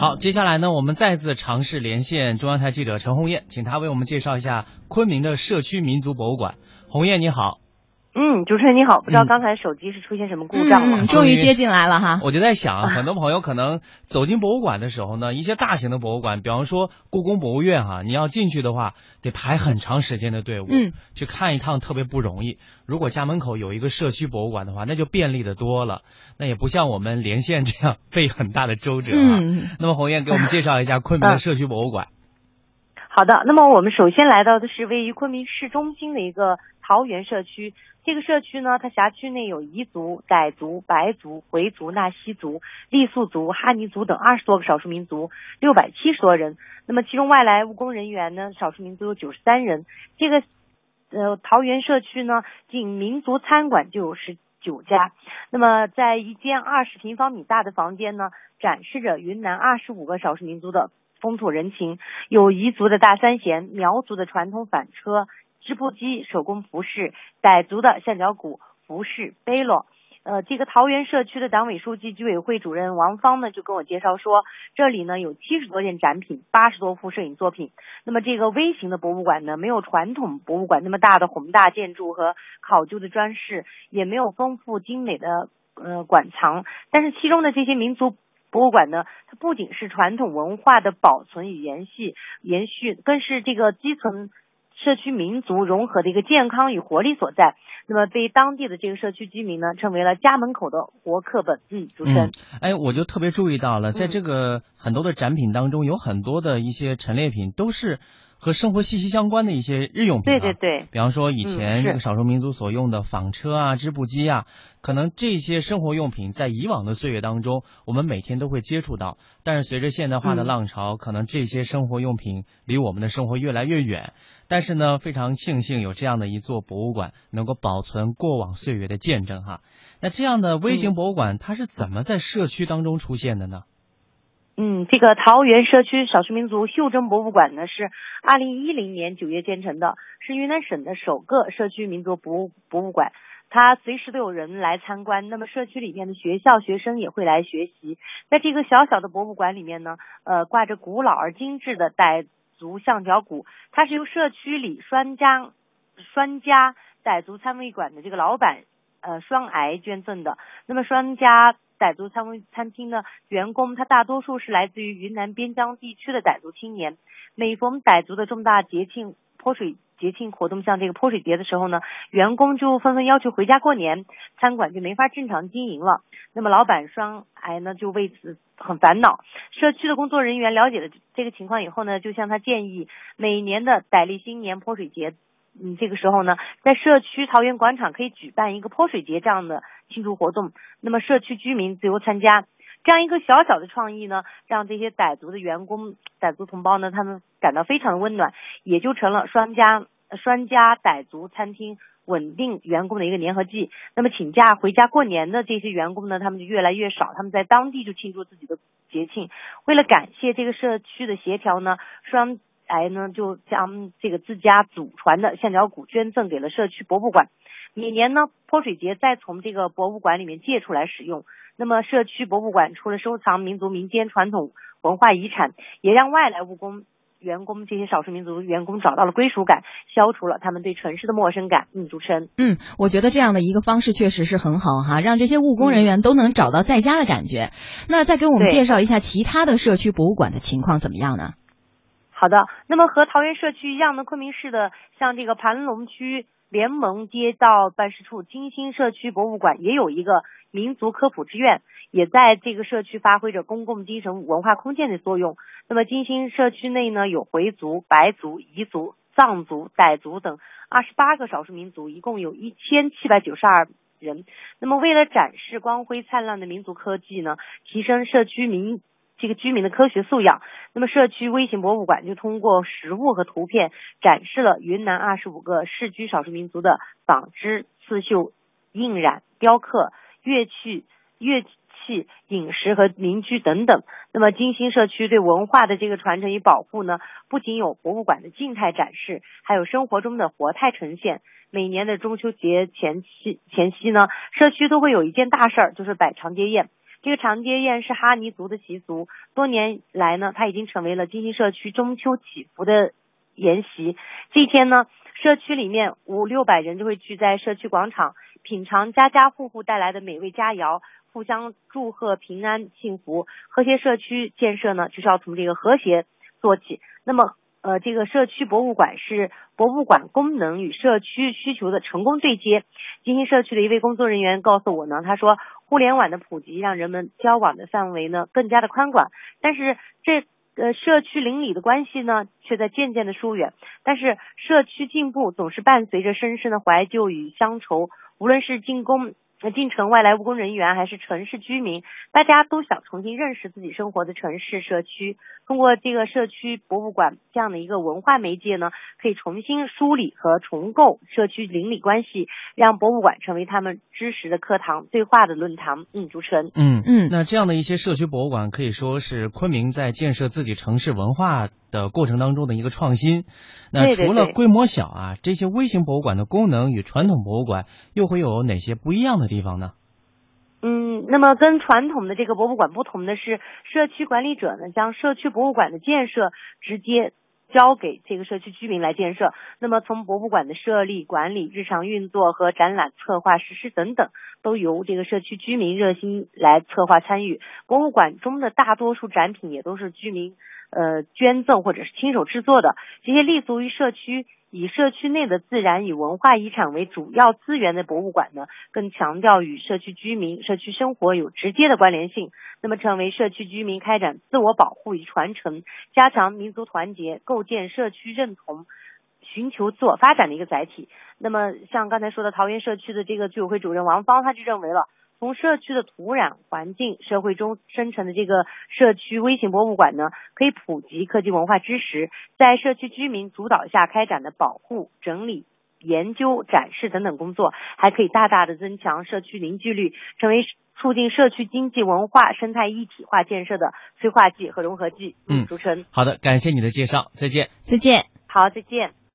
好，接下来呢，我们再次尝试连线中央台记者陈红艳，请她为我们介绍一下昆明的社区民族博物馆。红艳，你好。嗯，主持人你好，不知道刚才手机是出现什么故障了？终于接进来了哈。我就在想啊，很多朋友可能走进博物馆的时候呢，一些大型的博物馆，比方说故宫博物院哈，你要进去的话，得排很长时间的队伍，嗯，去看一趟特别不容易。如果家门口有一个社区博物馆的话，那就便利的多了，那也不像我们连线这样 费很大的周折啊。那么红艳给我们介绍一下昆明的社区博物馆。好的，那么我们首先来到的是位于昆明市中心的一个桃园社区。这个社区呢，它辖区内有彝族、傣族、白族、回族、纳西族、傈僳族、哈尼族等二十多个少数民族，六百七十多人。那么其中外来务工人员呢，少数民族有九十三人。这个呃桃园社区呢，仅民族餐馆就有十九家。那么在一间二十平方米大的房间呢，展示着云南二十五个少数民族的风土人情，有彝族的大三弦，苗族的传统反车。织布机、手工服饰，傣族的象脚鼓、服饰、背篓。呃，这个桃园社区的党委书记、居委会主任王芳呢，就跟我介绍说，这里呢有七十多件展品，八十多幅摄影作品。那么这个微型的博物馆呢，没有传统博物馆那么大的宏大建筑和考究的装饰，也没有丰富精美的呃馆藏。但是其中的这些民族博物馆呢，它不仅是传统文化的保存与延续，延续更是这个基层。社区民族融合的一个健康与活力所在，那么被当地的这个社区居民呢，称为了家门口的活课本。嗯，主持人，哎，我就特别注意到了，在这个很多的展品当中，有很多的一些陈列品都是。和生活息息相关的一些日用品，对对对，比方说以前这个少数民族所用的纺车啊、织布机啊，可能这些生活用品在以往的岁月当中，我们每天都会接触到。但是随着现代化的浪潮，可能这些生活用品离我们的生活越来越远。但是呢，非常庆幸有这样的一座博物馆，能够保存过往岁月的见证哈。那这样的微型博物馆，它是怎么在社区当中出现的呢？嗯，这个桃源社区少数民族袖珍博物馆呢，是二零一零年九月建成的，是云南省的首个社区民族博物博物馆。它随时都有人来参观，那么社区里面的学校学生也会来学习。在这个小小的博物馆里面呢，呃，挂着古老而精致的傣族象脚鼓，它是由社区里双家双家傣族餐会馆的这个老板呃双癌捐赠的。那么双家。傣族餐餐厅的员工，他大多数是来自于云南边疆地区的傣族青年。每逢傣族的重大节庆、泼水节庆活动，像这个泼水节的时候呢，员工就纷纷要求回家过年，餐馆就没法正常经营了。那么老板双癌呢，就为此很烦恼。社区的工作人员了解了这个情况以后呢，就向他建议，每年的傣历新年泼水节。嗯，这个时候呢，在社区桃园广场可以举办一个泼水节这样的庆祝活动，那么社区居民自由参加，这样一个小小的创意呢，让这些傣族的员工、傣族同胞呢，他们感到非常的温暖，也就成了双家双家傣族餐厅稳定员工的一个粘合剂。那么请假回家过年的这些员工呢，他们就越来越少，他们在当地就庆祝自己的节庆。为了感谢这个社区的协调呢，双。来呢，就将这个自家祖传的象脚鼓捐赠给了社区博物馆。每年呢，泼水节再从这个博物馆里面借出来使用。那么，社区博物馆除了收藏民族民间传统文化遗产，也让外来务工员工这些少数民族员工找到了归属感，消除了他们对城市的陌生感。嗯，主持人，嗯，我觉得这样的一个方式确实是很好哈，让这些务工人员都能找到在家的感觉。那再给我们介绍一下其他的社区博物馆的情况怎么样呢？好的，那么和桃源社区一样的，昆明市的像这个盘龙区联盟街道办事处金星社区博物馆也有一个民族科普志愿，也在这个社区发挥着公共精神文化空间的作用。那么金星社区内呢，有回族、白族、彝族、藏族、傣族等二十八个少数民族，一共有一千七百九十二人。那么为了展示光辉灿烂的民族科技呢，提升社区民。这个居民的科学素养，那么社区微型博物馆就通过实物和图片展示了云南二十五个市居少数民族的纺织、刺绣、印染、雕刻、乐器、乐器、饮食和民居等等。那么金星社区对文化的这个传承与保护呢，不仅有博物馆的静态展示，还有生活中的活态呈现。每年的中秋节前期前夕呢，社区都会有一件大事儿，就是摆长街宴。这个长街宴是哈尼族的习俗，多年来呢，它已经成为了金星社区中秋祈福的筵席。这一天呢，社区里面五六百人就会聚在社区广场，品尝家家户户带来的美味佳肴，互相祝贺平安幸福。和谐社区建设呢，就是要从这个和谐做起。那么。呃，这个社区博物馆是博物馆功能与社区需求的成功对接。金星社区的一位工作人员告诉我呢，他说，互联网的普及让人们交往的范围呢更加的宽广，但是这呃社区邻里的关系呢却在渐渐的疏远。但是社区进步总是伴随着深深的怀旧与乡愁，无论是进攻。那进城外来务工人员还是城市居民，大家都想重新认识自己生活的城市社区。通过这个社区博物馆这样的一个文化媒介呢，可以重新梳理和重构社区邻里关系，让博物馆成为他们知识的课堂、对话的论坛。嗯，主持人。嗯嗯，那这样的一些社区博物馆可以说是昆明在建设自己城市文化的过程当中的一个创新。那除了规模小啊，这些微型博物馆的功能与传统博物馆又会有哪些不一样的地方呢？嗯，那么跟传统的这个博物馆不同的是，社区管理者呢将社区博物馆的建设直接交给这个社区居民来建设。那么从博物馆的设立、管理、日常运作和展览策划实施等等，都由这个社区居民热心来策划参与。博物馆中的大多数展品也都是居民。呃，捐赠或者是亲手制作的这些立足于社区、以社区内的自然与文化遗产为主要资源的博物馆呢，更强调与社区居民、社区生活有直接的关联性。那么，成为社区居民开展自我保护与传承、加强民族团结、构建社区认同、寻求自我发展的一个载体。那么，像刚才说的桃园社区的这个居委会主任王芳，他就认为了。从社区的土壤环境、社会中生成的这个社区微型博物馆呢，可以普及科技文化知识，在社区居民主导下开展的保护、整理、研究、展示等等工作，还可以大大的增强社区凝聚力，成为促进社区经济文化生态一体化建设的催化剂和融合剂。嗯，主持人，好的，感谢你的介绍，再见，再见，好，再见。